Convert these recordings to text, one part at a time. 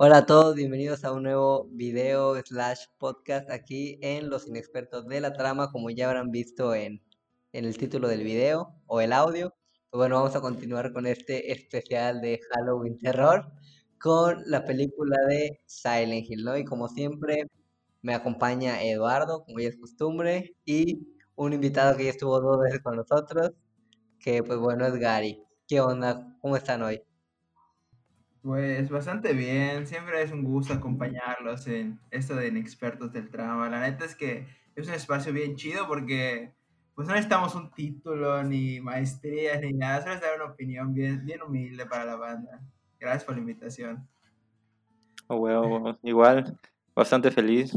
Hola a todos, bienvenidos a un nuevo video slash podcast aquí en Los Inexpertos de la Trama, como ya habrán visto en, en el título del video o el audio. Pues bueno, vamos a continuar con este especial de Halloween Terror con la película de Silent Hill. Y como siempre, me acompaña Eduardo, como ya es costumbre, y un invitado que ya estuvo dos veces con nosotros, que pues bueno es Gary. ¿Qué onda? ¿Cómo están hoy? Pues bastante bien, siempre es un gusto acompañarlos en esto de Inexpertos del Trama. La neta es que es un espacio bien chido porque pues no necesitamos un título, ni maestría, ni nada, solo es dar una opinión bien, bien humilde para la banda. Gracias por la invitación. Oh, bueno, igual, bastante feliz.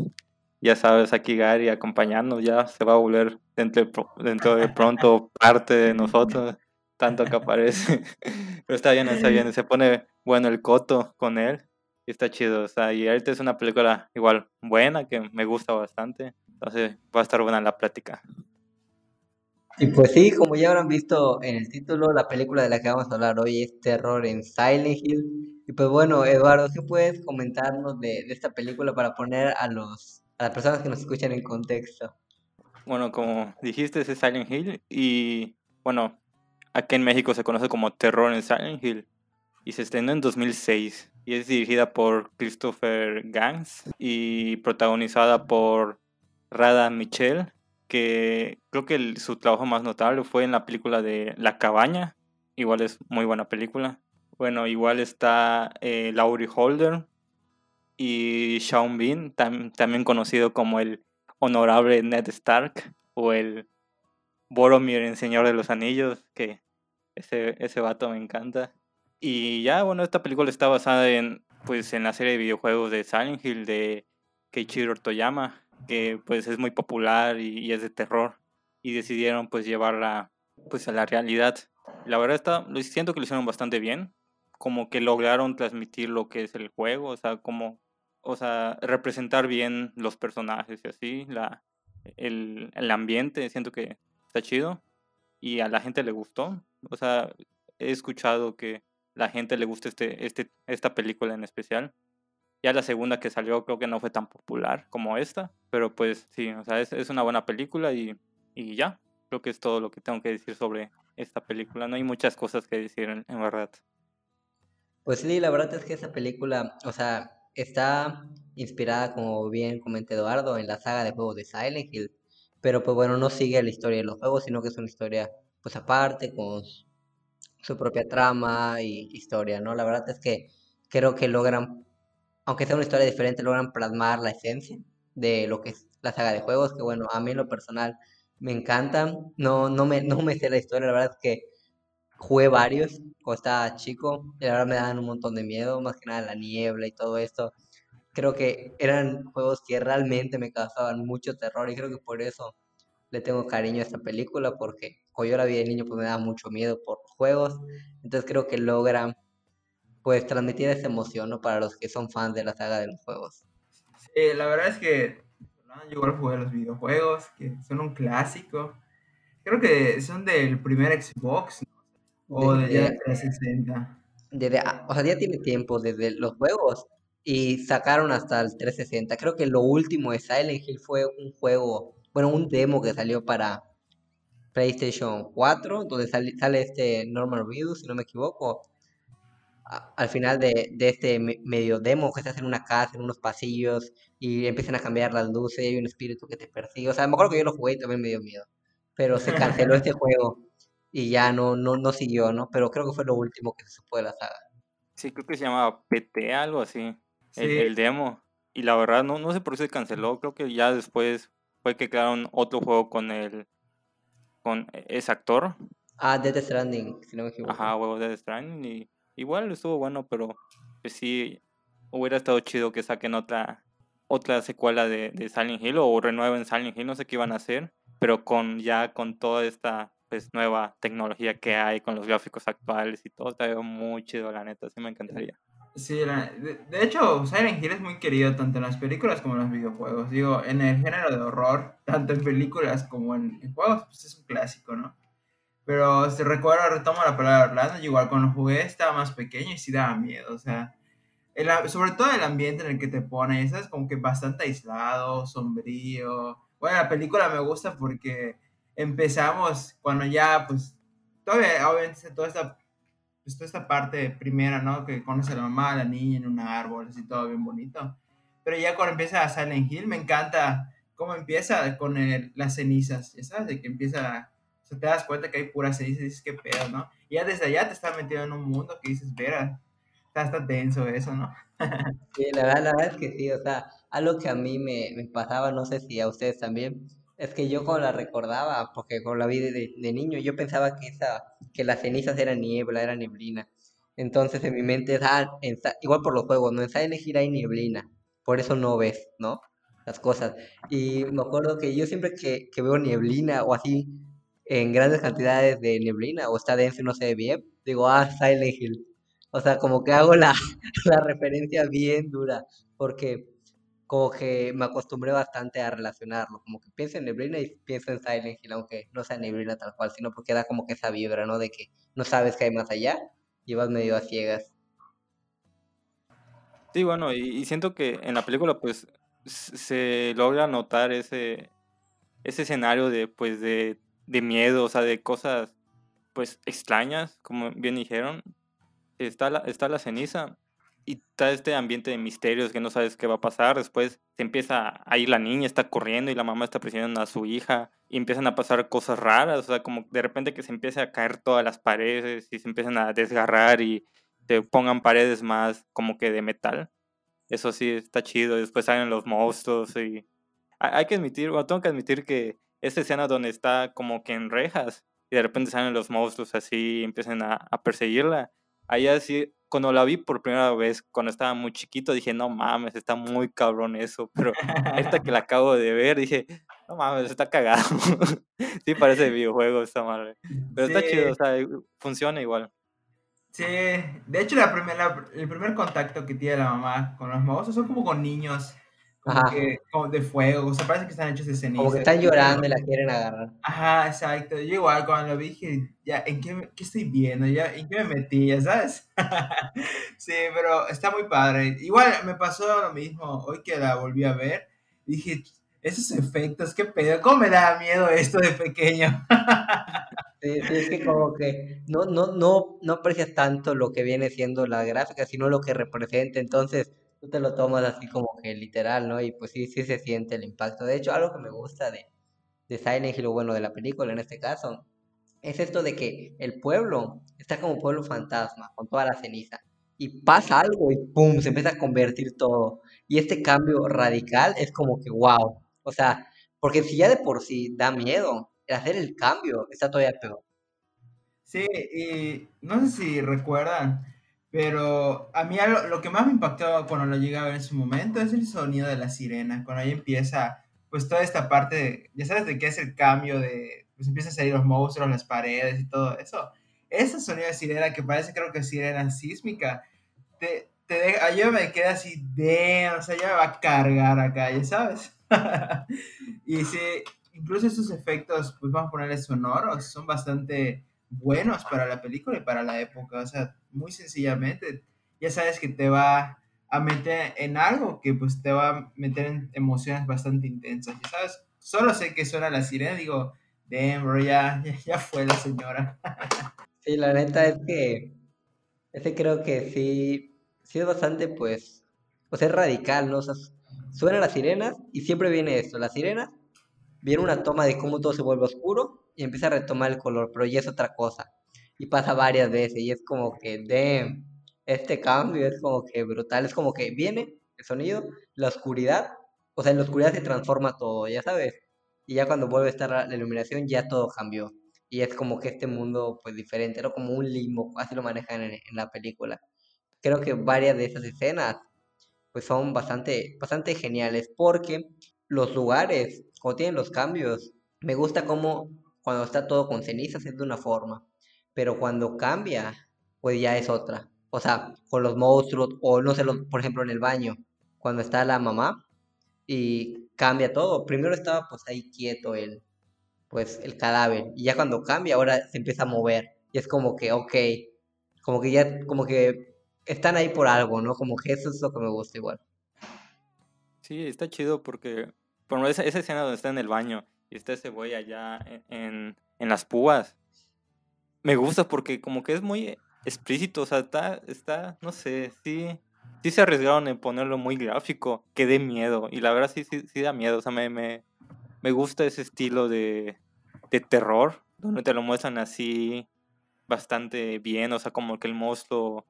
Ya sabes, aquí Gary acompañándonos, ya se va a volver dentro de, dentro de pronto parte de nosotros, tanto que aparece. Pero está bien, está bien, se pone bueno el coto con él. Y está chido, o sea, y ahorita es una película igual buena, que me gusta bastante. Entonces va a estar buena la plática. Y pues sí, como ya habrán visto en el título, la película de la que vamos a hablar hoy es Terror en Silent Hill. Y pues bueno, Eduardo, ¿qué puedes comentarnos de, de, esta película para poner a, los, a las personas que nos escuchan en contexto? Bueno, como dijiste, es Silent Hill y bueno, aquí en México se conoce como Terror en Silent Hill y se estrenó en 2006 y es dirigida por Christopher Gans y protagonizada por Rada Michelle, que creo que su trabajo más notable fue en la película de La Cabaña, igual es muy buena película. Bueno, igual está eh, Laurie Holder y Sean Bean, tam, también conocido como el honorable Ned Stark o el Boromir en Señor de los Anillos, que ese, ese vato me encanta. Y ya, bueno, esta película está basada en, pues, en la serie de videojuegos de Silent Hill de Keiichiro Toyama, que pues es muy popular y, y, es de terror. Y decidieron pues llevarla pues a la realidad. La verdad está, lo siento que lo hicieron bastante bien, como que lograron transmitir lo que es el juego, o sea, como, o sea, representar bien los personajes y así, la, el, el ambiente, siento que está chido y a la gente le gustó. O sea, he escuchado que la gente le gusta este, este, esta película en especial. Ya la segunda que salió creo que no fue tan popular como esta, pero pues sí, o sea, es, es una buena película y, y, ya, creo que es todo lo que tengo que decir sobre esta película. No hay muchas cosas que decir en, verdad. Pues sí, la verdad es que esa película, o sea, está inspirada, como bien comenté Eduardo, en la saga de juegos de Silent Hill, pero pues bueno, no sigue la historia de los juegos, sino que es una historia pues aparte, con su propia trama y historia, ¿no? La verdad es que creo que logran, aunque sea una historia diferente, logran plasmar la esencia de lo que es la saga de juegos, que bueno, a mí en lo personal me encantan, no, no, me, no me sé la historia, la verdad es que jugué varios cuando estaba chico, y la verdad me daban un montón de miedo, más que nada la niebla y todo esto, creo que eran juegos que realmente me causaban mucho terror y creo que por eso le tengo cariño a esta película, porque cuando yo la vi de niño pues me daba mucho miedo por los juegos, entonces creo que logran pues transmitir esa emoción ¿no? para los que son fans de la saga de los juegos. Sí, la verdad es que yo igual jugué los videojuegos, que son un clásico. Creo que son del primer Xbox, ¿no? O de, de, de 360. Desde, o sea, ya tiene tiempo desde los juegos y sacaron hasta el 360. Creo que lo último de Silent Hill fue un juego, bueno, un demo que salió para PlayStation 4, donde sale, sale este Norman Reedus, si no me equivoco. A, al final de, de, este medio demo, que hace en una casa, en unos pasillos, y empiezan a cambiar las luces, y hay un espíritu que te persigue. O sea, me acuerdo que yo lo jugué y también me dio miedo. Pero se canceló este juego y ya no, no, no siguió, ¿no? Pero creo que fue lo último que se supo de la saga. Sí, creo que se llamaba PT, algo así, sí. el, el, demo. Y la verdad, no, no sé por qué se canceló. Creo que ya después fue que crearon otro juego con el con ese actor. Ah, Death Stranding, si no me equivoco. Ajá, huevo Death Stranding. Y igual estuvo bueno, pero pues sí hubiera estado chido que saquen otra otra secuela de, de Silent Hill o renueven Silent Hill, no sé qué iban a hacer, pero con ya con toda esta pues nueva tecnología que hay con los gráficos actuales y todo, está muy chido, la neta, sí me encantaría. Sí, la, de, de, hecho, Silent Hill es muy querido tanto en las películas como en los videojuegos. Digo, en el género de horror, tanto en películas como en, en juegos, pues es un clásico, ¿no? Pero si recuerdo, retomo la palabra Orlando, igual cuando jugué estaba más pequeño y sí daba miedo, o sea, el sobre todo el ambiente en el que te pone, ¿sabes? Como que bastante aislado, sombrío. Bueno, la película me gusta porque empezamos cuando ya, pues, todavía, obviamente, toda esta, pues, toda esta parte primera, ¿no? Que conoce a la mamá, a la niña en un árbol, así todo bien bonito. Pero ya cuando empieza Silent Hill, me encanta cómo empieza con el- las cenizas, ya sabes, de que empieza, o sea, te das cuenta que hay puras cenizas y dices, qué pedo, ¿no? Y ya desde allá te está metido en un mundo que dices, vera, está, está denso eso, ¿no? Sí, la verdad, la verdad es que sí, o sea, algo que a mí me, me pasaba, no sé si a ustedes también, es que yo cuando la recordaba, porque cuando la vi de, de- niño, yo pensaba que esa, que las cenizas eran niebla, era neblina. Entonces en mi mente ah, igual por los juegos, ¿no? En Silent Hill hay neblina, por eso no ves, ¿no? Las cosas. Y me acuerdo que yo siempre que, que veo neblina o así, en grandes cantidades de neblina, o está denso y no se ve bien, digo, ah, Silent Hill. O sea, como que hago la, la referencia bien dura, porque como que me acostumbré bastante a relacionarlo, como que pienso en Neblina y pienso en Silent Hill, aunque no sea Neblina tal cual, sino porque da como que esa vibra, ¿no? De que no sabes qué hay más allá y vas medio a ciegas. Sí, bueno, y, y siento que en la película pues se logra notar ese, ese escenario de pues de, de miedo, o sea, de cosas pues extrañas, como bien dijeron. Está la, está la ceniza y está este ambiente de misterios que no sabes qué va a pasar. Después se empieza a ir la niña, está corriendo y la mamá está presionando a su hija y empiezan a pasar cosas raras, o sea, como de repente que se empieza a caer todas las paredes y se empiezan a desgarrar y te pongan paredes más como que de metal. Eso sí, está chido. Después salen los monstruos y... Hay que admitir, o tengo que admitir que esta escena donde está como que en rejas y de repente salen los monstruos así y empiezan a, a perseguirla. Ahí así, cuando la vi por primera vez, cuando estaba muy chiquito, dije, no mames, está muy cabrón eso. Pero ahorita que la acabo de ver, dije, no mames, está cagado. sí, parece videojuego esta madre. Pero está chido, o Sí, sea, funciona igual. sí. De hecho, la primera, el primer contacto que tiene la mamá con los monstruos son como con niños, como que como de fuego, o sea, parece que están hechos de como que ceniza. están llorando y la quieren agarrar. ajá, exacto. Yo igual cuando lo vi dije, ya, ¿en qué, qué estoy viendo? Ya, ¿en qué me metí? Ya sabes. Sí, pero está muy padre. Igual me pasó lo mismo hoy que la volví a ver. Dije, esos efectos, qué pedo, ¿cómo me da miedo esto de pequeño? Sí, es que como que no, no, no, no aprecias tanto lo que viene siendo la gráfica, sino lo que representa, entonces tú te lo tomas así como que literal, ¿no? Y pues sí, sí se siente el impacto. De hecho, algo que me gusta de, de Silent Hill, bueno, de la película en este caso, es esto de que el pueblo está como pueblo fantasma, con toda la ceniza, y pasa algo y ¡pum! se empieza a convertir todo. Y este cambio radical es como que wow. O sea, porque si ya de por sí da miedo, el hacer el cambio está todavía peor. Sí, y no sé si recuerdan, pero a mí algo- lo que más me impactó cuando lo llegué a ver en su momento es el sonido de la sirena, cuando ahí empieza, pues toda esta parte, de- ya sabes de qué es el cambio de, pues empiezan a salir los monstruos, las paredes y todo eso. Ese sonido de sirena que parece creo que sirena sísmica, te, te deja, yo me quedé así, de, o sea, ya me va a cargar acá, ya sabes. Y sí, incluso esos efectos, pues vamos a ponerles sonoros, son bastante buenos para la película y para la época. O sea, muy sencillamente, ya sabes que te va a meter en algo que pues te va a meter en emociones bastante intensas. Ya sabes, solo sé que suena la sirena, digo, damn, bro, ya, ya, fue la señora. Sí, la neta es que ese creo que sí, sí es bastante, pues, o sea, es radical, ¿no? O sea, suenan las sirenas y siempre viene esto, las sirenas, viene una toma de cómo todo se vuelve oscuro y empieza a retomar el color, pero ya es otra cosa. Y pasa varias veces y es como que, damn, este cambio es como que brutal, es como que viene el sonido, la oscuridad, o sea, en la oscuridad se transforma todo, ya sabes. Y ya cuando vuelve a estar la iluminación ya todo cambió. Y es como que este mundo, pues diferente, ¿no? Como un limbo, así lo manejan en, en la película. Creo que varias de esas escenas, pues son bastante, bastante geniales, porque los lugares, como tienen los cambios, me gusta como cuando está todo con cenizas es de una forma, pero cuando cambia, pues ya es otra. O sea, con los monstruos, o no sé, los- por ejemplo, en el baño, cuando está la mamá y cambia todo. Primero estaba pues ahí quieto el, pues el cadáver. Y ya cuando cambia, ahora se empieza a mover. Y es como que, ok, como que ya, como que están ahí por algo, ¿no? Como que eso es lo que me gusta igual. Sí, está chido porque, por ejemplo, esa, esa escena donde está en el baño y ese güey allá en, en, en las púas, me gusta porque como que es muy explícito, o sea, está, está, no sé, sí, sí se arriesgaron en ponerlo muy gráfico, que dé miedo, y la verdad sí, sí, sí da miedo, o sea, me, me, me gusta ese estilo de, de terror, donde te lo muestran así bastante bien, o sea, como que el monstruo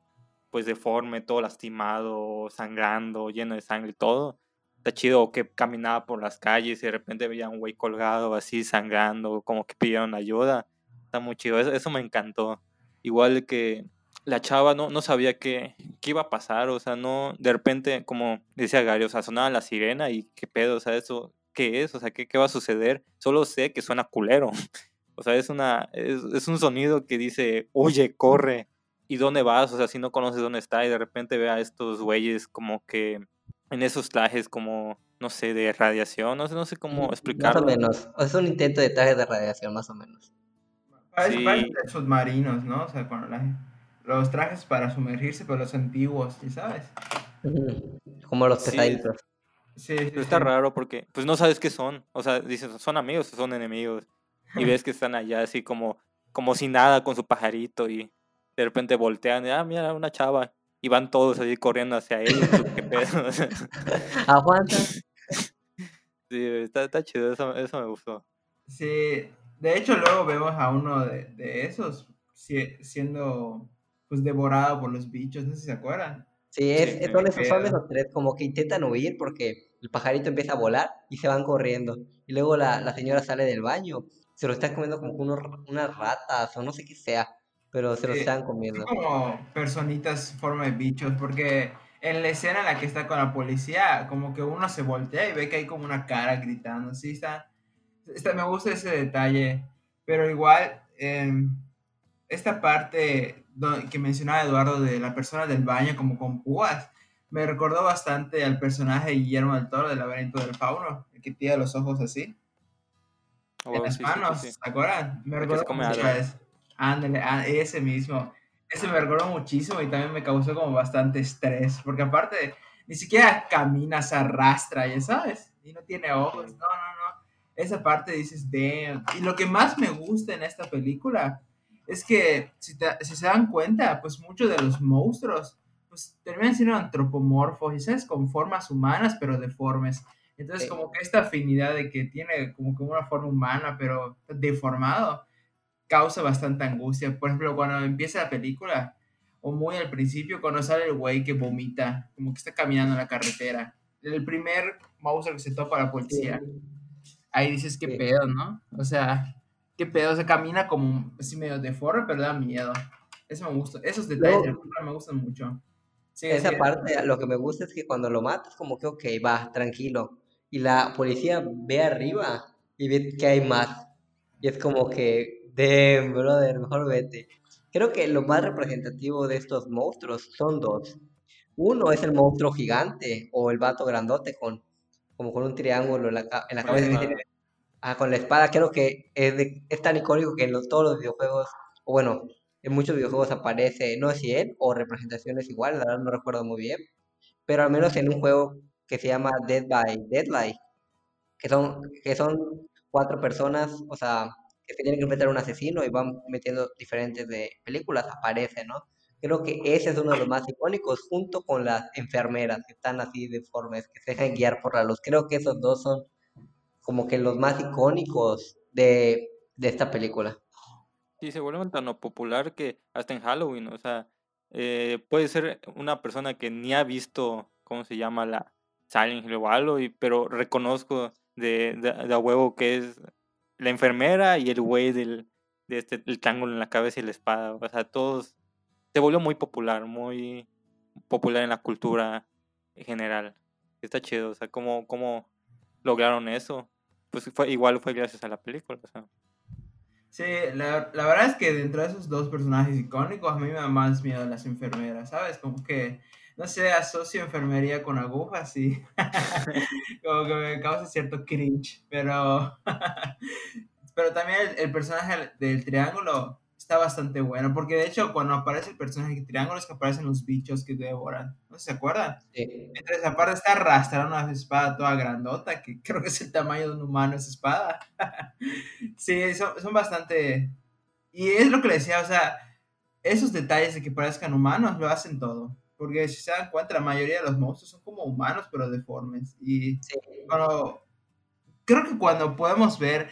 pues deforme, todo lastimado, sangrando, lleno de sangre, todo. Está chido que caminaba por las calles y de repente veía un güey colgado así sangrando, como que pidieron ayuda. Está muy chido, eso, eso me encantó. Igual que la chava no, no sabía qué, qué iba a pasar, o sea, no, de repente, como decía Gary, o sea, sonaba la sirena y qué pedo, o sea, eso, ¿qué es? O sea, ¿qué, qué va a suceder? Solo sé que suena culero. O sea, es, una, es, es un sonido que dice, oye, corre. ¿Y dónde vas? O sea, si no conoces dónde está y de repente ve a estos güeyes como que en esos trajes como, no sé, de radiación, no sé, no sé cómo Más o explicarlo. menos. Es un intento de traje de radiación, más o menos. Parece, Sí. parece de submarinos, ¿no? O sea, con la- los trajes para sumergirse, pero los antiguos, ¿y sabes? Como los Sí. pesaditos. Sí, sí, Pero está sí. raro porque, pues no sabes qué son. O sea, dices, ¿son amigos o son enemigos? Y ves que están allá así como, como si nada con su pajarito y de repente voltean y, ah, mira, una chava. Y van todos así corriendo hacia ellos. tú, ¿Qué pedo? Aguanta. sí, está, está chido, eso, eso me gustó. Sí, de hecho luego vemos a uno de, de esos si- siendo pues devorado por los bichos, no sé si se acuerdan. Sí, es, Sí, son, esos, son esos tres, como que intentan huir porque el pajarito empieza a volar y se van corriendo. Y luego la, la señora sale del baño, se lo están comiendo como unos, unas ratas o no sé qué sea, pero se lo están son comiendo. como personitas forma de bichos, porque en la escena en la que está con la policía, como que uno se voltea y ve que hay como una cara gritando, sí, está, está- me gusta ese detalle, pero igual, em, esta parte que mencionaba Eduardo de la persona del baño como con púas, me recordó bastante al personaje de Guillermo del Toro del laberinto del fauno, el que tiene los ojos así, Oh, en las sí, sí, sí, manos, sí. ¿se acuerdan? Me recordó mucho a. Ándale, a ese mismo. Ese me recordó muchísimo y también me causó como bastante estrés, porque aparte ni siquiera camina, se arrastra, ya sabes, y no tiene ojos, no, no, no. Esa parte dices, damn. Y lo que más me gusta en esta película es que, si, te- si se dan cuenta, pues muchos de los monstruos, pues terminan siendo antropomorfos, y sabes, con formas humanas, pero deformes. Entonces, Sí. como que esta afinidad de que tiene como que una forma humana, pero deformado, causa bastante angustia. Por ejemplo, cuando empieza la película, o muy al principio, cuando sale el güey que vomita, como que está caminando en la carretera. El primer monstruo que se topa a la Sí, policía. Ahí dices, qué sí. pedo, ¿no? O sea, qué pedo. O sea, camina como así medio deforme, pero da miedo. Eso me gusta. Esos detalles de la me gustan mucho. Sigue, esa sigue. parte, lo que me gusta es que cuando lo matas, como que, ok, va, tranquilo. Y la policía ve arriba y ve que hay más. Y es como que, damn, brother, mejor vete. Creo que lo más representativo de estos monstruos son dos. Uno es el monstruo gigante o el vato grandote con, como con un triángulo en la, en la cabeza tiene, ah, con la espada. Creo que es, de- es tan icónico que en los- todos los videojuegos, o bueno, en muchos videojuegos aparece, no sé si él o representaciones iguales, la verdad no recuerdo muy bien, pero al menos en un juego que se llama Dead by Deadlight, que son, que son cuatro personas, o sea, que se tienen que enfrentar a un asesino y van metiendo diferentes de películas, aparece, ¿no? Creo que ese es uno de los más icónicos, junto con las enfermeras que están así deformes, que se dejan guiar por la luz. Creo que esos dos son como que los más icónicos de, de esta película. Sí, se vuelven tan popular que hasta en Halloween, o sea, eh, puede ser una persona que ni ha visto, ¿cómo se llama? La Silent Hill o algo, y, pero reconozco de, huevo que es la enfermera y el güey del de este, el triángulo en la cabeza y la espada. O sea, todos se volvió muy popular, muy popular en la cultura en general. Está chido, o sea, cómo, cómo lograron eso. Pues fue, igual fue gracias a la película, o sea. Sí, la, la verdad es que dentro de esos dos personajes icónicos, a mí me da más miedo las enfermeras, ¿sabes? Como que, no sé, asocio enfermería con agujas y como que me causa cierto cringe, pero, pero también el, el personaje del triángulo está bastante bueno, porque de hecho cuando aparece el personaje triángulo es que aparecen los bichos que devoran, ¿no se acuerdan? Sí. Entonces aparte está arrastrando una espada toda grandota, que creo que es el tamaño de un humano esa espada. sí, son, son bastante... Y es lo que le decía, o sea, esos detalles de que parezcan humanos lo hacen todo. Porque si se dan cuenta, la mayoría de los monstruos son como humanos, pero deformes. Y Sí. cuando, creo que cuando podemos ver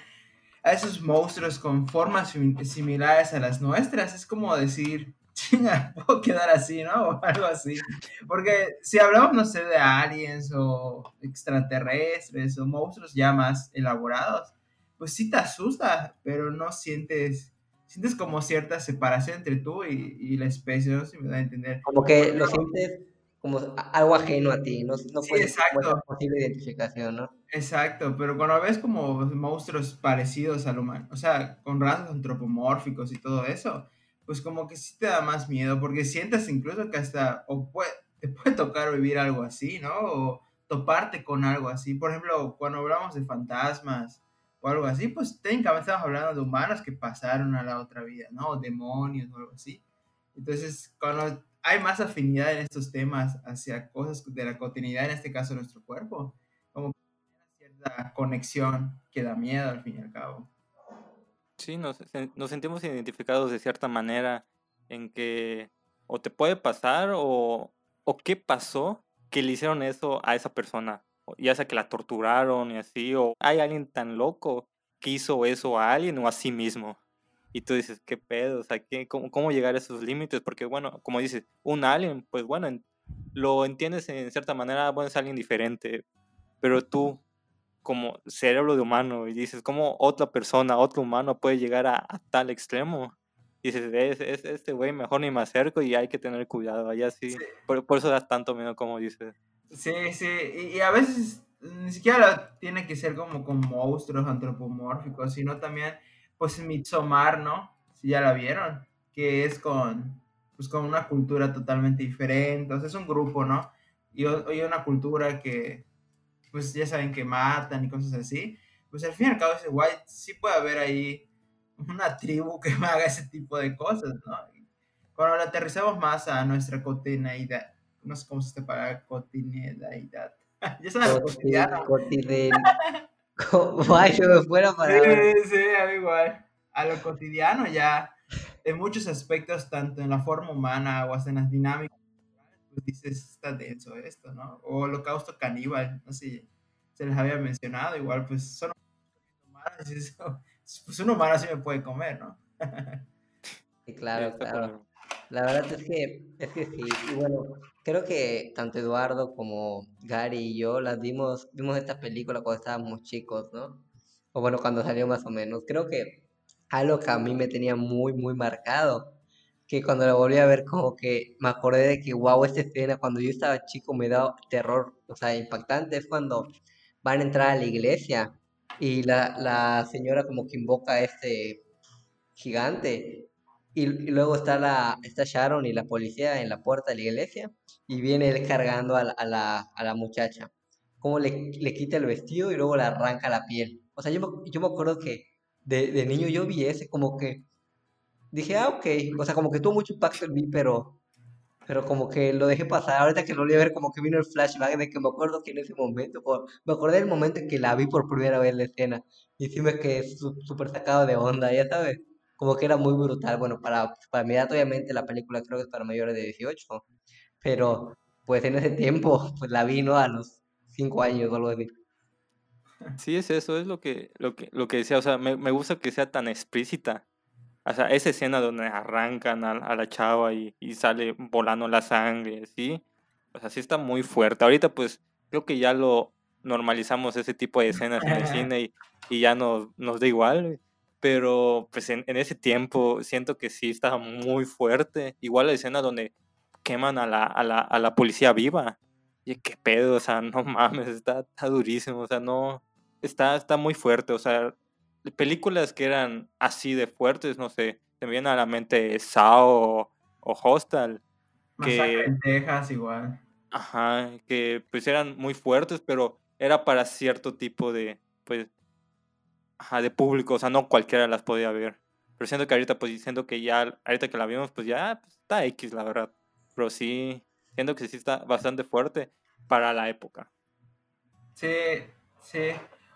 a esos monstruos con formas sim- similares a las nuestras, es como decir, chinga, puedo quedar así, ¿no? O algo así. Porque si hablamos, no sé, de aliens o extraterrestres o monstruos ya más elaborados, pues sí te asusta, pero no sientes, sientes como cierta separación entre tú y, y la especie, no si me da a entender. Como que lo sientes como algo ajeno a ti, no, no Sí, puedes exacto. posible identificación, ¿no? Exacto, pero cuando ves como monstruos parecidos al humano, o sea, con rasgos antropomórficos y todo eso, pues como que sí te da más miedo, porque sientes incluso que hasta o puede, te puede tocar vivir algo así, ¿no? O toparte con algo así. Por ejemplo, cuando hablamos de fantasmas o algo así, pues técnicamente estamos hablando de humanos que pasaron a la otra vida, ¿no? O demonios o algo así. Entonces, cuando hay más afinidad en estos temas hacia cosas de la cotidianidad, en este caso nuestro cuerpo, como cierta conexión que da miedo al fin y al cabo. Sí, nos, nos sentimos identificados de cierta manera en que o te puede pasar o, o qué pasó que le hicieron eso a esa persona, ya sea que la torturaron y así, o hay alguien tan loco que hizo eso a alguien o a sí mismo. Y tú dices, ¿qué pedo? O sea, ¿qué, cómo, ¿cómo llegar a esos límites? Porque, bueno, como dices, un alien, pues bueno, en- lo entiendes en cierta manera, bueno, es alguien diferente, pero tú como cerebro de humano y dices, ¿cómo otra persona, otro humano puede llegar a, a tal extremo? Dices, es, es- este güey mejor ni me acerco y hay que tener cuidado, allá sí. Sí. Por, por eso das tanto miedo como dices. Sí, sí, y, y a veces ni siquiera tiene que ser como con monstruos antropomórficos, sino también, pues, Midsommar, ¿no? Si ya la vieron, que es con, pues, con una cultura totalmente diferente, o sea, es un grupo, ¿no? Y ho- hay una cultura que, pues, ya saben que matan y cosas así, pues, al fin y al cabo, ese guay, sí puede haber ahí una tribu que haga ese tipo de cosas, ¿no? Cuando lo aterrizamos más a nuestra cotidianidad, no sé cómo se te paga cotidianidad. ya sabes, Coti- cotidiano. cotiden- co- Ay, yo me fuera para Sí, sí, a mí igual. A lo cotidiano ya, en muchos aspectos, tanto en la forma humana o hasta en las dinámicas, pues dices, está denso esto, ¿no? O holocausto caníbal, no sé, se les había mencionado, igual, pues son humanos, y dices, "Oh, pues un humano sí me puede comer, ¿no? Sí, claro, claro. La verdad es que, es que sí. Y bueno, creo que tanto Eduardo como Gary y yo las vimos, vimos esta película cuando estábamos chicos, ¿no? O bueno, cuando salió más o menos. Creo que algo que a mí me tenía muy, muy marcado, que cuando la volví a ver como que me acordé de que, wow, esta escena cuando yo estaba chico me da terror, o sea, impactante, es cuando van a entrar a la iglesia y la, la señora como que invoca a este gigante. Y, y luego está la está Sharon y la policía en la puerta de la iglesia y viene él cargando a la, a la, a la muchacha. Como le, le quita el vestido y luego le arranca la piel. O sea, yo me, yo me acuerdo que de, de niño yo vi ese como que dije, ah, ok. O sea, como que tuvo mucho impacto en mí, pero, pero como que lo dejé pasar. Ahorita que lo volví a ver, como que vino el flashback de que me acuerdo que en ese momento, me acordé del momento en que la vi por primera vez la escena. Y sí me quedé súper sacado de onda, ya sabes. Como que era muy brutal. Bueno, para, para mi edad, obviamente, la película creo que es para mayores de 18. Pero, pues en ese tiempo, pues la vi, ¿no? A los 5 años o algo así. Sí, es eso, es lo que, lo que, lo que decía, o sea, me, me gusta que sea tan explícita. O sea, esa escena donde arrancan a, a la chava y, y sale volando la sangre, ¿sí? O sea, sí está muy fuerte. Ahorita, pues, creo que ya lo normalizamos ese tipo de escenas en el cine y, y ya nos, nos da igual. Pero, pues, en, en ese tiempo siento que sí estaba muy fuerte. Igual la escena donde queman a la, a la, a la policía viva. Y qué pedo, o sea, no mames, está, está durísimo, o sea, no, está, está muy fuerte, o sea, películas que eran así de fuertes, no sé, se me viene a la mente Saw o, Masacre que, en Texas igual. ajá, que pues eran muy fuertes, pero era para cierto tipo de, pues, ajá, de público, o sea, no cualquiera las podía ver. Pero siento que ahorita, pues siento que ya, ahorita que la vimos, pues ya pues, está X, la verdad. Pero sí, siento que sí está bastante fuerte para la época. Sí, sí.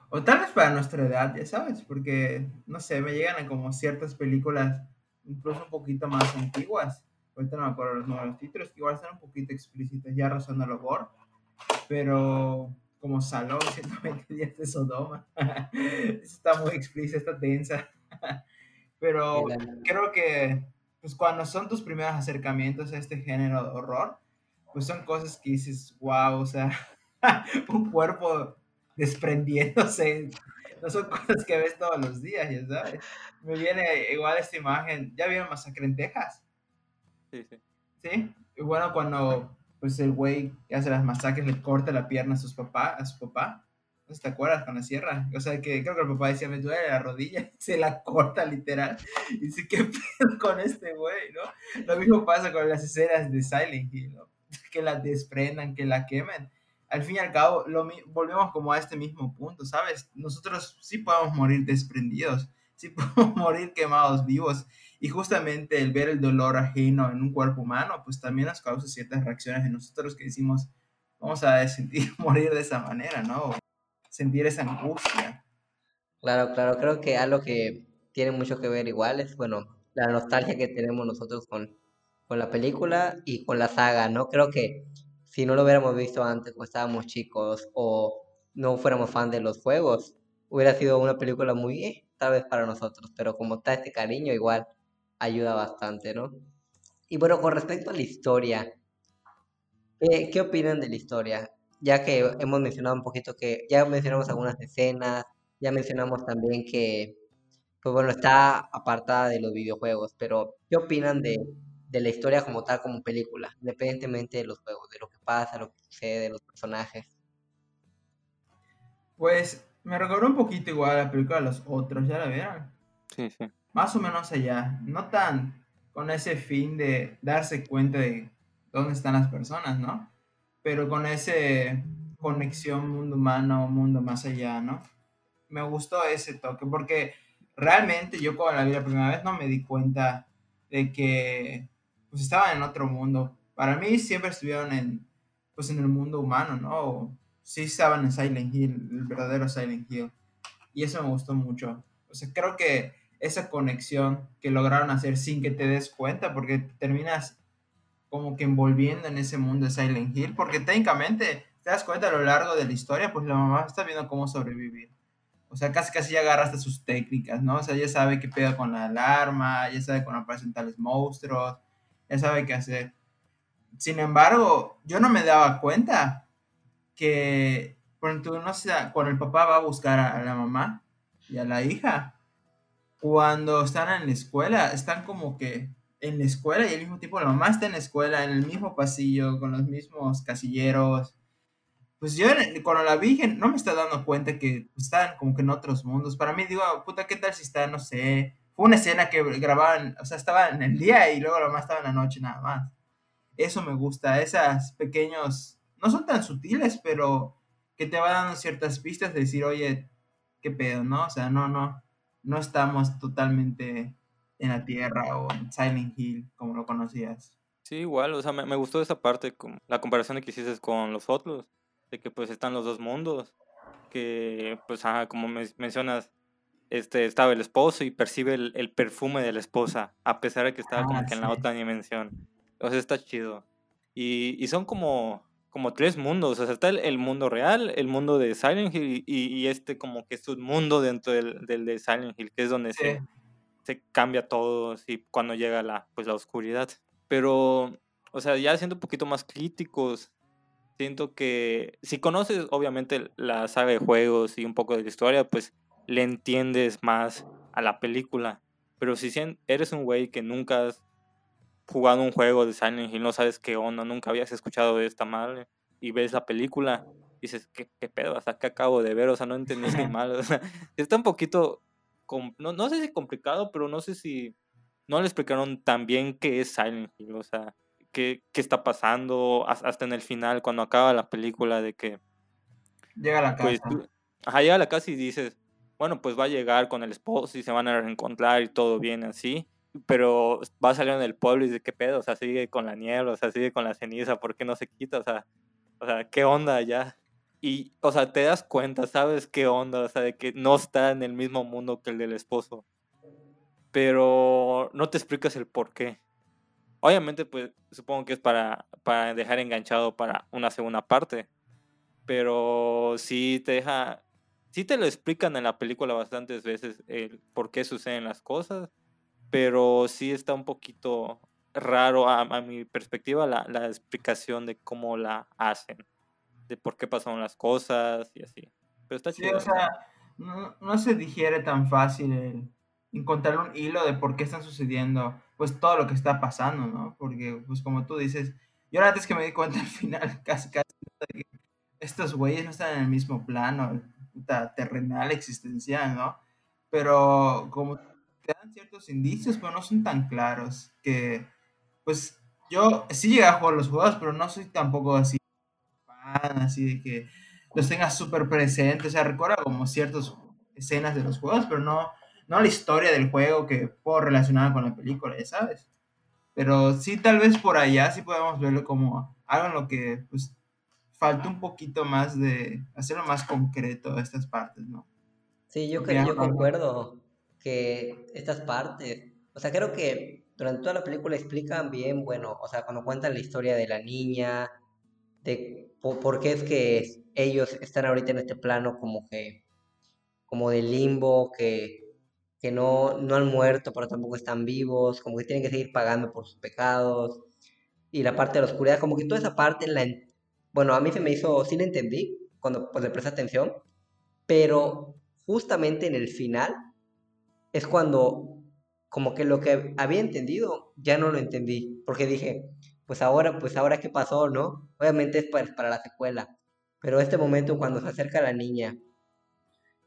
O tal vez para nuestra edad, ya sabes, porque, no sé, me llegan a como ciertas películas, incluso un poquito más antiguas. Ahorita no me acuerdo los nuevos títulos, que igual están un poquito explícitos, ya rozando el gore. Pero como Salón, 120 días de Sodoma. está muy explícita, está densa. Pero creo que pues cuando son tus primeros acercamientos a este género de horror, pues son cosas que dices, wow, o sea, un cuerpo desprendiéndose, no son cosas que ves todos los días, ya sabes. Me viene igual esta imagen, ¿ya vieron Masacre en Texas? Sí, sí. Sí, y bueno, cuando pues el güey hace las masacres le corta la pierna a, sus papá, a su papá, ¿No te acuerdas con la sierra? O sea, que creo que el papá decía, me duele la rodilla, se la corta literal. Y dice, ¿qué pedo con este güey, no? Lo mismo pasa con las escenas de Silent Hill. Que la desprendan, que la quemen. Al fin y al cabo, volvemos como a este mismo punto, ¿sabes? Nosotros sí podemos morir desprendidos, sí podemos morir quemados vivos. Y justamente el ver el dolor ajeno en un cuerpo humano, pues también nos causa ciertas reacciones en nosotros que decimos, vamos a sentir morir de esa manera, ¿no? sentir esa angustia. Claro, claro, creo que algo que tiene mucho que ver igual es, bueno, la nostalgia que tenemos nosotros con, con la película y con la saga, ¿no? Creo que si no lo hubiéramos visto antes cuando estábamos chicos o no fuéramos fan de los juegos, hubiera sido una película muy, eh, tal vez para nosotros, pero como está este cariño, igual ayuda bastante, ¿no? Y bueno, con respecto a la historia, ¿qué, qué opinan de la historia? ya que hemos mencionado un poquito que ya mencionamos algunas escenas, ya mencionamos también que, pues bueno, está apartada de los videojuegos, pero ¿qué opinan de, de la historia como tal, como película, independientemente de los juegos, de lo que pasa, lo que sucede, de los personajes? Pues me recordó un poquito igual a la película de los otros, ¿ya la vieron? Sí, sí. Más o menos allá, no tan con ese fin de darse cuenta de dónde están las personas, ¿no? pero con ese conexión mundo humano, mundo más allá, ¿no? Me gustó ese toque, porque realmente yo cuando la vi la primera vez no me di cuenta de que pues estaban en otro mundo. Para mí siempre estuvieron en, pues en el mundo humano, ¿no? sí estaban en Silent Hill, el verdadero Silent Hill. Y eso me gustó mucho. O sea, creo que esa conexión que lograron hacer sin que te des cuenta, porque terminas como que envolviendo en ese mundo de Silent Hill, porque técnicamente, te das cuenta a lo largo de la historia, pues la mamá está viendo cómo sobrevivir. O sea, casi casi ya agarraste sus técnicas, ¿no? O sea, ya sabe qué pedo con la alarma, ya sabe cuando aparecen tales monstruos, ya sabe qué hacer. Sin embargo, yo no me daba cuenta que cuando, no sé, cuando el papá va a buscar a la mamá y a la hija, cuando están en la escuela, están como que en la escuela y al mismo tiempo la mamá está en la escuela, en el mismo pasillo, con los mismos casilleros. Pues yo cuando la vi no me está dando cuenta que están como que en otros mundos. Para mí digo, puta, ¿qué tal si está, no sé? Fue una escena que grababan, o sea, estaba en el día y luego la mamá estaba en la noche nada más. Eso me gusta, esas pequeños, no son tan sutiles, pero que te van dando ciertas pistas de decir, oye, qué pedo, ¿no? O sea, no, no, no estamos totalmente en la Tierra o en Silent Hill, como lo conocías. Sí, igual, o sea, me, gustó esa parte, con la comparación que hiciste con los otros, de que pues están los dos mundos, que pues, como mencionas, este, estaba el esposo y percibe el, perfume de la esposa, a pesar de que estaba como ah, que en la otra dimensión. O sea, está chido. Y, y son como, como tres mundos, o sea, está el, mundo real, el mundo de Silent Hill y, y, este como que es un mundo dentro del, del de Silent Hill, que es donde se se cambia todo y cuando llega la, pues, la oscuridad. Pero, o sea, ya siendo un poquito más críticos, siento que si conoces obviamente la saga de juegos y un poco de la historia, pues le entiendes más a la película. Pero si eres un güey que nunca has jugado un juego de Silent Hill, no sabes qué onda, nunca habías escuchado de esta madre y ves la película, dices, ¿qué, qué pedo? ¿Hasta qué acabo de ver? O sea, no entendiste mal. O sea, está un poquito no, no sé si complicado, pero no sé si no le explicaron tan bien qué es Silent Hill, o sea, qué, qué está pasando hasta en el final, cuando acaba la película de que... Llega a la pues, casa. ajá, llega a la casa y dices, bueno, pues va a llegar con el esposo y se van a reencontrar y todo bien así, pero va salir en el pueblo y dice, ¿qué pedo? O sea, sigue con la niebla, o sea, sigue con la ceniza, ¿por qué no se quita? O sea, o sea, ¿qué onda ya? Y, o sea, te das cuenta, ¿sabes qué onda? O sea, de que no está en el mismo mundo que el del esposo. Pero no te explicas el por qué. Obviamente, pues, supongo que es para, para dejar enganchado para una segunda parte. Pero sí te deja... Sí te lo explican en la película bastantes veces el por qué suceden las cosas. Pero sí está un poquito raro a, a mi perspectiva la, la explicación de cómo la hacen de por qué pasaron las cosas y así. Pero está Sí, chido. o sea, no, no se digiere tan fácil el encontrar un hilo de por qué están sucediendo, pues todo lo que está pasando, ¿no? Porque, pues como tú dices, yo antes que me di cuenta al final, casi, casi, de que estos güeyes no están en el mismo plano, terrenal, existencial, ¿no? Pero como te dan ciertos indicios, pero no son tan claros, que, pues, yo sí llegué a jugar los juegos, pero no soy tampoco así fan, así de que los tengas súper presentes. O sea, recuerda como ciertas escenas de los juegos, pero no, no la historia del juego que puedo relacionar con la película, ya sabes. Pero sí, tal vez por allá sí podemos verlo como algo en lo que pues falta un poquito más de hacerlo más concreto estas partes, ¿no? Sí, yo, ya yo concuerdo que estas partes, o sea, creo que durante toda la película explican bien, bueno, o sea, cuando cuentan la historia de la niña, de po- por, qué es que ellos están ahorita en este plano como que, como de limbo, que, que no, no han muerto, pero tampoco están vivos, como que tienen que seguir pagando por sus pecados, y la parte de la oscuridad, como que toda esa parte, la, en- bueno, a mí se me hizo, sí la entendí cuando pues le presté atención, pero justamente en el final es cuando como que lo que había entendido ya no lo entendí, porque dije, pues ahora, pues ahora qué pasó, ¿no? Obviamente es para, para la secuela, pero este momento cuando se acerca la niña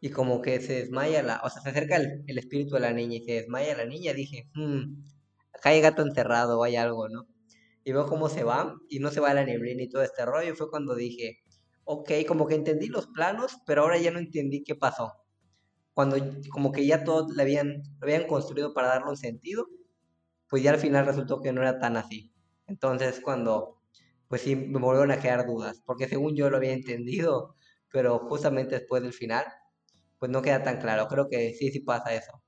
y como que se desmaya la, o sea, se acerca el, el espíritu de la niña y se desmaya la niña, dije, "Hmm, acá hay gato encerrado hay algo, ¿no? Y veo cómo se va y no se va la neblina y todo este rollo, fue cuando dije, ok, como que entendí los planos, pero ahora ya no entendí qué pasó cuando como que ya todo le habían, lo habían construido para darle un sentido, pues ya al final resultó que no era tan así. Entonces cuando, pues sí, me volvieron a quedar dudas, porque según yo lo había entendido, pero justamente después del final, pues no queda tan claro. Creo que sí, sí pasa eso.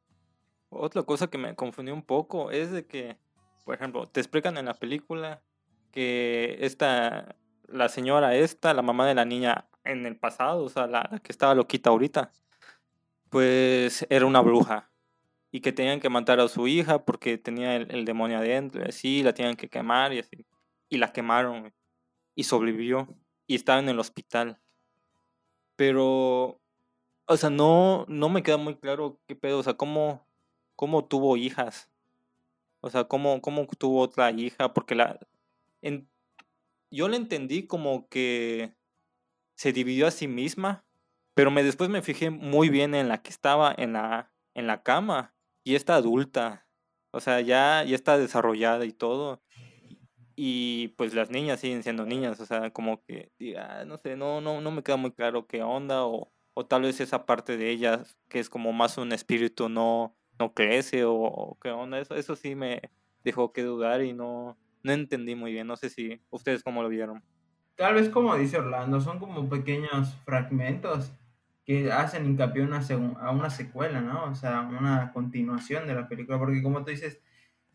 Otra cosa que me confundió un poco es de que, por ejemplo, te explican en la película que esta, la señora esta, la mamá de la niña en el pasado, o sea, la, la que estaba loquita ahorita, pues era una bruja y que tenían que matar a su hija porque tenía el, demonio adentro así, la tenían que quemar y así. Y la quemaron y sobrevivió y estaba en el hospital. Pero, o sea, no, no me queda muy claro qué pedo, o sea, cómo, cómo tuvo hijas. O sea, cómo, cómo tuvo otra hija, porque la... En, yo la entendí como que se dividió a sí misma, pero me, después me fijé muy bien en la que estaba en la, en la cama y está adulta. O sea, ya, ya está desarrollada y todo. Y pues las niñas siguen siendo niñas, o sea, como que, diga, no sé, no, no, no me queda muy claro qué onda, o, o tal vez esa parte de ellas que es como más un espíritu no, no crece, o, o qué onda, eso, eso sí me dejó que dudar y no, no entendí muy bien, no sé si ustedes cómo lo vieron. Tal vez como dice Orlando, son como pequeños fragmentos que hacen hincapié una segu- a una secuela, ¿no? O sea, una continuación de la película, porque como tú dices,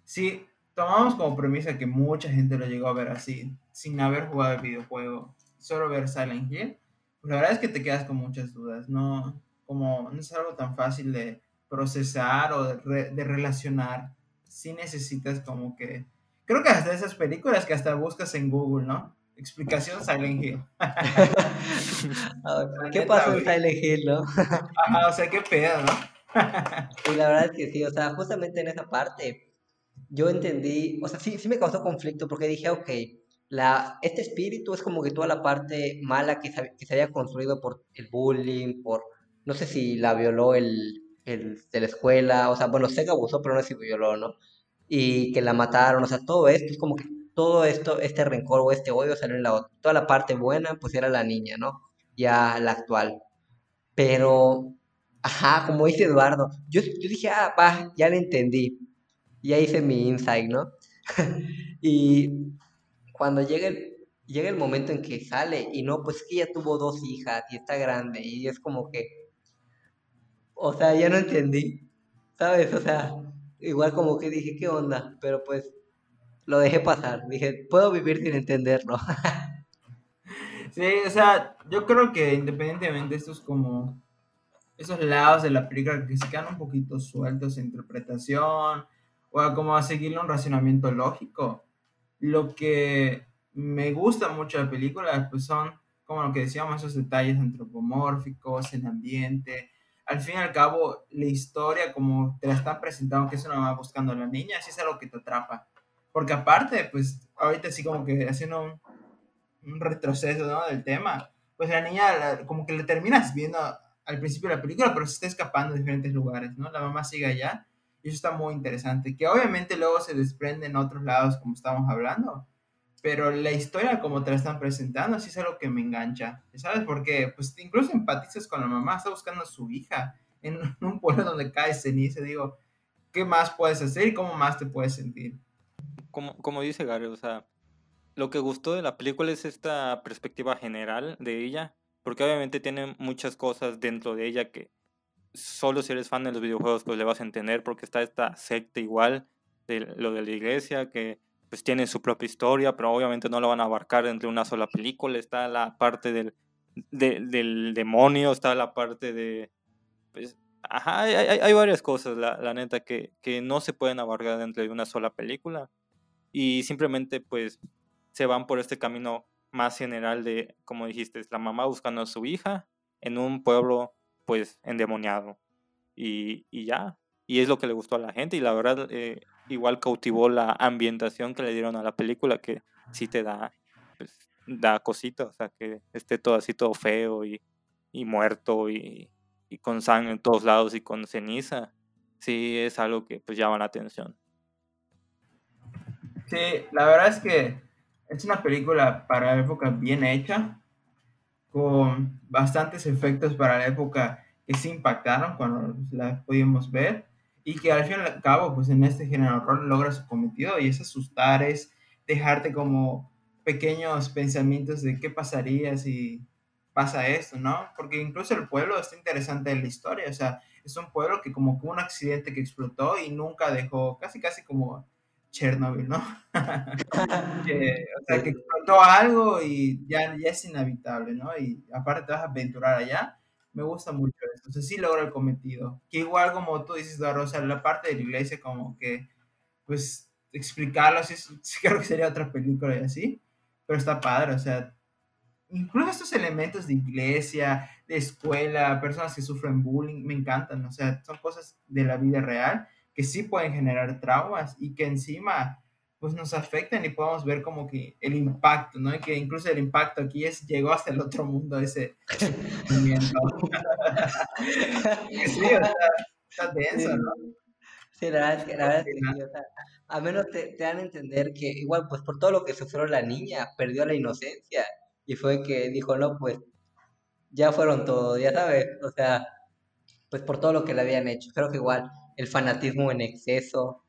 si tomamos como premisa que mucha gente lo llegó a ver así, sin haber jugado el videojuego, solo ver Silent Hill, pues la verdad es que te quedas con muchas dudas, ¿no? Como no es algo tan fácil de procesar o de relacionar, si necesitas como que, creo que hasta esas películas que hasta buscas en Google, ¿no? Explicación Silent Hill. ¿Qué pasó en. Silent Hill, no? Ajá, o sea, qué pedo, ¿no? Y la verdad es que sí, o sea, justamente en esa parte yo entendí, o sea, sí, sí me causó conflicto porque dije, ok, la, este espíritu es como que toda la parte mala que se, que se había construido por el bullying, por, no sé si la violó el, el de la escuela, o sea, bueno, sé que abusó, pero no sé si violó, ¿no? Y que la mataron, o sea, todo esto, es como que todo esto, este rencor o este odio salió en la otra. Toda la parte buena, pues era la niña, ¿no? Ya la actual. Pero Ajá, como dice Eduardo. Yo, yo dije, ah, va, ya le entendí. Ya hice mi insight, ¿no? y cuando llega el, llega el momento en que sale y no, pues que ya tuvo dos hijas y está grande y es como que, o sea, ya no entendí, ¿sabes? O sea, igual como que dije, ¿qué onda? Pero pues lo dejé pasar, dije, puedo vivir sin entenderlo. sí, o sea, yo creo que independientemente esto es como esos lados de la película que se quedan un poquito sueltos en interpretación o como a seguirle un racionamiento lógico. Lo que me gusta mucho de la película pues son, como lo que decíamos, esos detalles antropomórficos, el ambiente. Al fin y al cabo, la historia, como te la están presentando, que es una mamá buscando a la niña, sí es algo que te atrapa. Porque aparte, pues, ahorita sí como que haciendo un, un retroceso, ¿no? Del tema, pues la niña como que le terminas viendo al principio de la película, pero se está escapando de diferentes lugares, ¿no? La mamá sigue allá y eso está muy interesante, que obviamente luego se desprende en otros lados, como estamos hablando, pero la historia como te la están presentando sí es algo que me engancha, ¿sabes? Porque pues incluso empatizas con la mamá, está buscando a su hija en un pueblo donde cae ceniza, digo, ¿qué más puedes hacer y cómo más te puedes sentir? Como, como dice Gary, o sea, lo que gustó de la película es esta perspectiva general de ella, porque obviamente tiene muchas cosas dentro de ella que solo si eres fan de los videojuegos pues le vas a entender, porque está esta secta igual de lo de la iglesia que pues tiene su propia historia, pero obviamente no lo van a abarcar entre una sola película, está la parte del, del demonio, está la parte de... Pues, ajá, hay, hay, varias cosas, la, la neta, que, que no se pueden abarcar dentro de una sola película y simplemente pues se van por este camino más general de, como dijiste, es la mamá buscando a su hija en un pueblo pues endemoniado. Y, y ya, y es lo que le gustó a la gente y la verdad eh, igual cautivó la ambientación que le dieron a la película que sí te da, pues, da cosita, o sea, que esté todo así todo feo y, y muerto y, y, con sangre en todos lados y con ceniza, sí es algo que pues llama la atención. Sí, la verdad es que es una película para la época bien hecha, con bastantes efectos para la época que se impactaron cuando la pudimos ver y que al fin y al cabo, pues en este género horror logra su cometido y es asustar, es dejarte como pequeños pensamientos de qué pasaría si pasa esto, ¿no? Porque incluso el pueblo está interesante en la historia, o sea, es un pueblo que como que un accidente que explotó y nunca dejó, casi casi como Chernobyl, ¿no? que, o sea, que explotó algo y ya, ya es inhabitable, ¿no? Y aparte te vas a aventurar allá. Me gusta mucho eso. O sea, sí logra el cometido. Que igual como tú dices, o sea, la parte de la iglesia como que, pues, explicarlo, sí, creo que sería otra película y así. Pero está padre, o sea, incluso estos elementos de iglesia, de escuela, personas que sufren bullying, me encantan, o sea, son cosas de la vida real que sí pueden generar traumas y que encima pues nos afectan y podemos ver como que el impacto, ¿no? Y que incluso el impacto aquí es, llegó hasta el otro mundo ese movimiento. sí, o sea, está denso, ¿no? Sí, la verdad es que, la verdad es que o sea, a menos te, te, dan a entender que igual, pues por todo lo que sufrió la niña, perdió la inocencia y fue que dijo, no, pues ya fueron todos, ya sabes, o sea, pues por todo lo que le habían hecho. Creo que igual el fanatismo en exceso,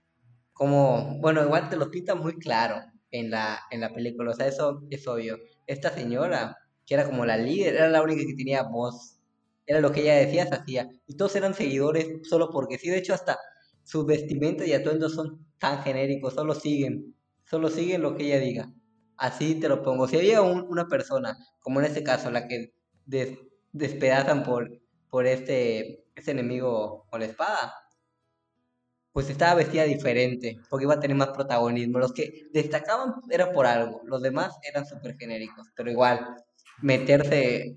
como, bueno, igual te lo pinta muy claro en la, en la película, o sea, eso es obvio. Esta señora, que era como la líder, era la única que tenía voz, era lo que ella decía, se hacía, y todos eran seguidores solo porque sí, de hecho hasta sus vestimentas y atuendos son tan genéricos, solo siguen, solo siguen lo que ella diga. Así te lo pongo. Si había una persona, como en este caso, la que despedazan por, por este, este enemigo con la espada, pues estaba vestida diferente, porque iba a tener más protagonismo. Los que destacaban era por algo, los demás eran súper genéricos, pero igual, meterse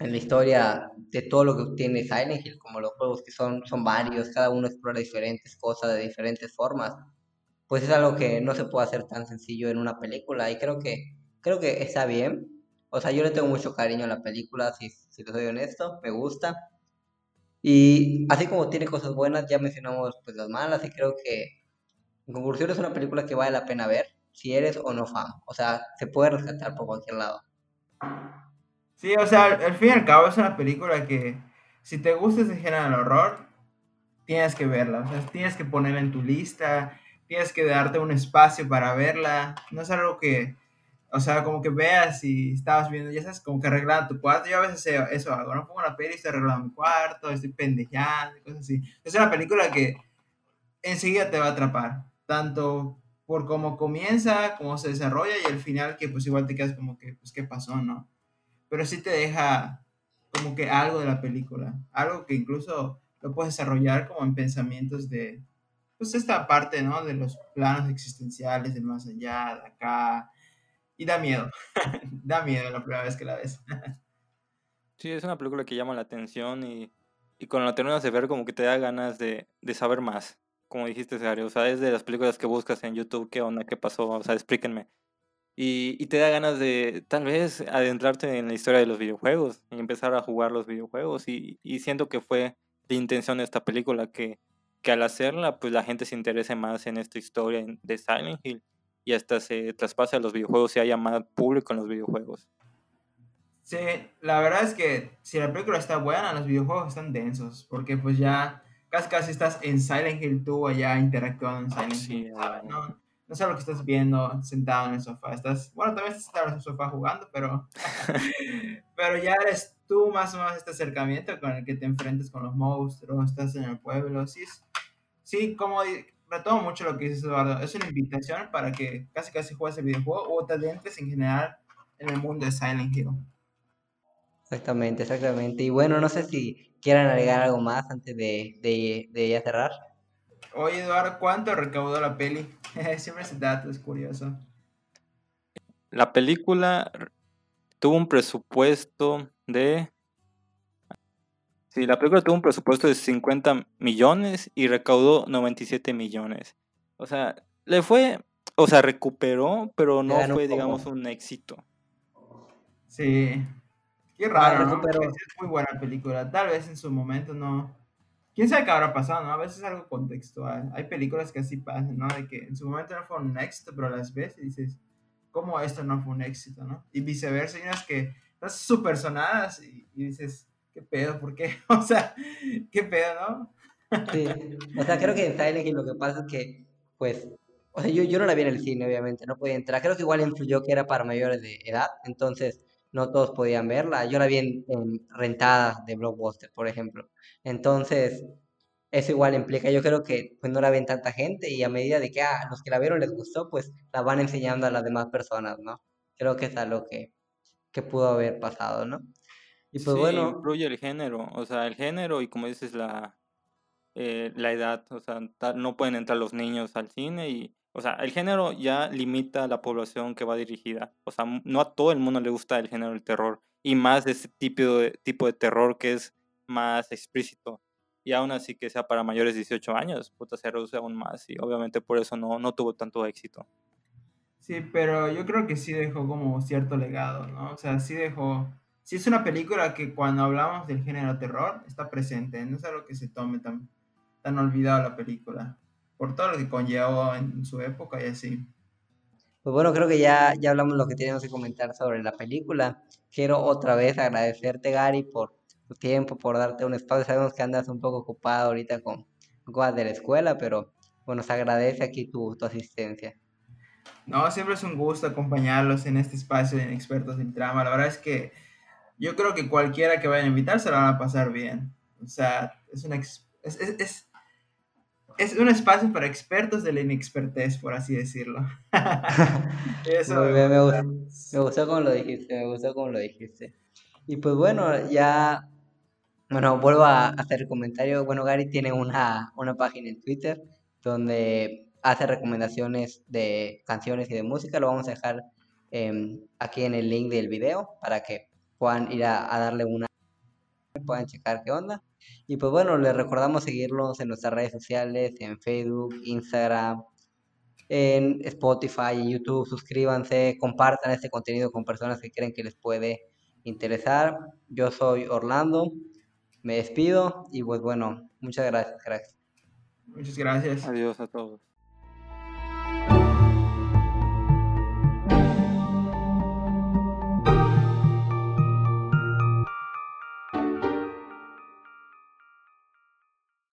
en la historia de todo lo que tiene Silent Hill, como los juegos que son, son varios, cada uno explora diferentes cosas de diferentes formas, pues es algo que no se puede hacer tan sencillo en una película y creo que, creo que está bien. O sea, yo le tengo mucho cariño a la película, si, si te soy honesto, me gusta. Y así como tiene cosas buenas, ya mencionamos pues las malas y creo que en conclusión es una película que vale la pena ver si eres o no fan. O sea, se puede rescatar por cualquier lado. Sí, o sea, al fin y al cabo es una película que si te gusta ese género del horror, tienes que verla, o sea, tienes que ponerla en tu lista, tienes que darte un espacio para verla, no es algo que, o sea, como que veas y estabas viendo, ya sabes, como que arreglando tu cuarto, yo a veces eso hago, no pongo la peli estoy arreglando mi cuarto, estoy pendejando, cosas así. Es una película que enseguida te va a atrapar, tanto por cómo comienza, cómo se desarrolla y el final que pues igual te quedas como que, pues, ¿qué pasó, no? Pero sí te deja como que algo de la película, algo que incluso lo puedes desarrollar como en pensamientos de, pues esta parte, ¿no? De los planos existenciales, del más allá, de acá, y da miedo, da miedo la primera vez que la ves. sí, es una película que llama la atención y, y cuando la terminas de ver como que te da ganas de, de saber más como dijiste, Gary, o sea, es de las películas que buscas en YouTube, qué onda, qué pasó, o sea, explíquenme. Y, y, te da ganas de tal vez adentrarte en la historia de los videojuegos y empezar a jugar los videojuegos. Y, y siento que fue la intención de esta película que, que al hacerla, pues la gente se interese más en esta historia de Silent Hill y hasta se traspase a los videojuegos y haya más público en los videojuegos. Sí, la verdad es que si la película está buena, los videojuegos están densos, porque pues ya casi casi estás en Silent Hill tú allá interactuando en Silent Hill. No, no sé lo que estás viendo sentado en el sofá. Estás, bueno, también estás en el sofá jugando, pero, pero ya eres tú más o menos este acercamiento con el que te enfrentas con los monstruos, estás en el pueblo. Sí, sí como retomo mucho lo que dices, Eduardo. Es una invitación para que casi casi juegues el videojuego o te adentres en general en el mundo de Silent Hill. Exactamente, exactamente. Y bueno, no sé si quieran agregar algo más antes de, de, de ya cerrar. Oye, Eduardo, ¿cuánto recaudó la peli? Siempre ese dato es curioso. La película tuvo un presupuesto de... Sí, la película tuvo un presupuesto de 50 millones y recaudó 97 millones. O sea, le fue, o sea, recuperó, pero no fue, digamos, un éxito. Sí, Qué raro, ¿no? Pero... Es muy buena película. Tal vez en su momento no. Quién sabe qué habrá pasado, ¿no? A veces es algo contextual. Hay películas que así pasan, ¿no? De que en su momento no fue un éxito, pero las ves y dices, ¿cómo esto no fue un éxito, ¿no? Y viceversa, hay unas que están súper sonadas y, dices, ¿qué pedo? ¿Por qué? O sea, ¿qué pedo, no? Sí, o sea, creo que en Silent lo que pasa es que, pues, o sea, yo, no la vi en el cine, obviamente, no podía entrar. Creo que igual influyó que era para mayores de edad, entonces no todos podían verla. Yo la vi en, rentada de Blockbuster, por ejemplo. Entonces, eso igual implica, yo creo que pues no la ven tanta gente y a medida de que a ah, los que la vieron les gustó, pues la van enseñando a las demás personas, ¿no? Creo que es algo que, que pudo haber pasado, ¿no? Y pues bueno. Incluye el género, o sea, el género y como dices, la, eh, la edad, o sea, no pueden entrar los niños al cine y o sea, el género ya limita a la población que va dirigida. O sea, no a todo el mundo le gusta el género del terror. Y más de ese tipo de, tipo de terror que es más explícito. Y aún así que sea para mayores de 18 años, puta, se reduce aún más. Y obviamente por eso no, no tuvo tanto éxito. Sí, pero yo creo que sí dejó como cierto legado, ¿no? O sea, sí dejó... Sí es una película que cuando hablamos del género terror está presente. No es algo que se tome tan, tan olvidado la película por todo lo que conllevó en su época y así. Pues bueno, creo que ya, ya hablamos lo que teníamos que comentar sobre la película. Quiero otra vez agradecerte, Gary, por tu tiempo, por darte un espacio. Sabemos que andas un poco ocupado ahorita con cosas de la escuela, pero bueno, se agradece aquí tu, tu asistencia. No, siempre es un gusto acompañarlos en este espacio de Expertos en Trama. La verdad es que yo creo que cualquiera que vaya a invitar se la van a pasar bien. O sea, es una... es, es es un espacio para expertos de la inexpertez, por así decirlo. Eso me, me, gustó, como lo dijiste, me gustó como lo dijiste. Y pues bueno, ya, bueno, vuelvo a hacer el comentario. Bueno, Gary tiene una, una página en Twitter donde hace recomendaciones de canciones y de música. Lo vamos a dejar em, aquí en el link del video para que puedan ir a darle una, puedan checar qué onda. Y pues bueno, les recordamos seguirnos en nuestras redes sociales, en Facebook, Instagram, en Spotify, en YouTube. Suscríbanse, compartan este contenido con personas que creen que les puede interesar. Yo soy Orlando, me despido y pues bueno, muchas gracias, Muchas gracias. Adiós a todos.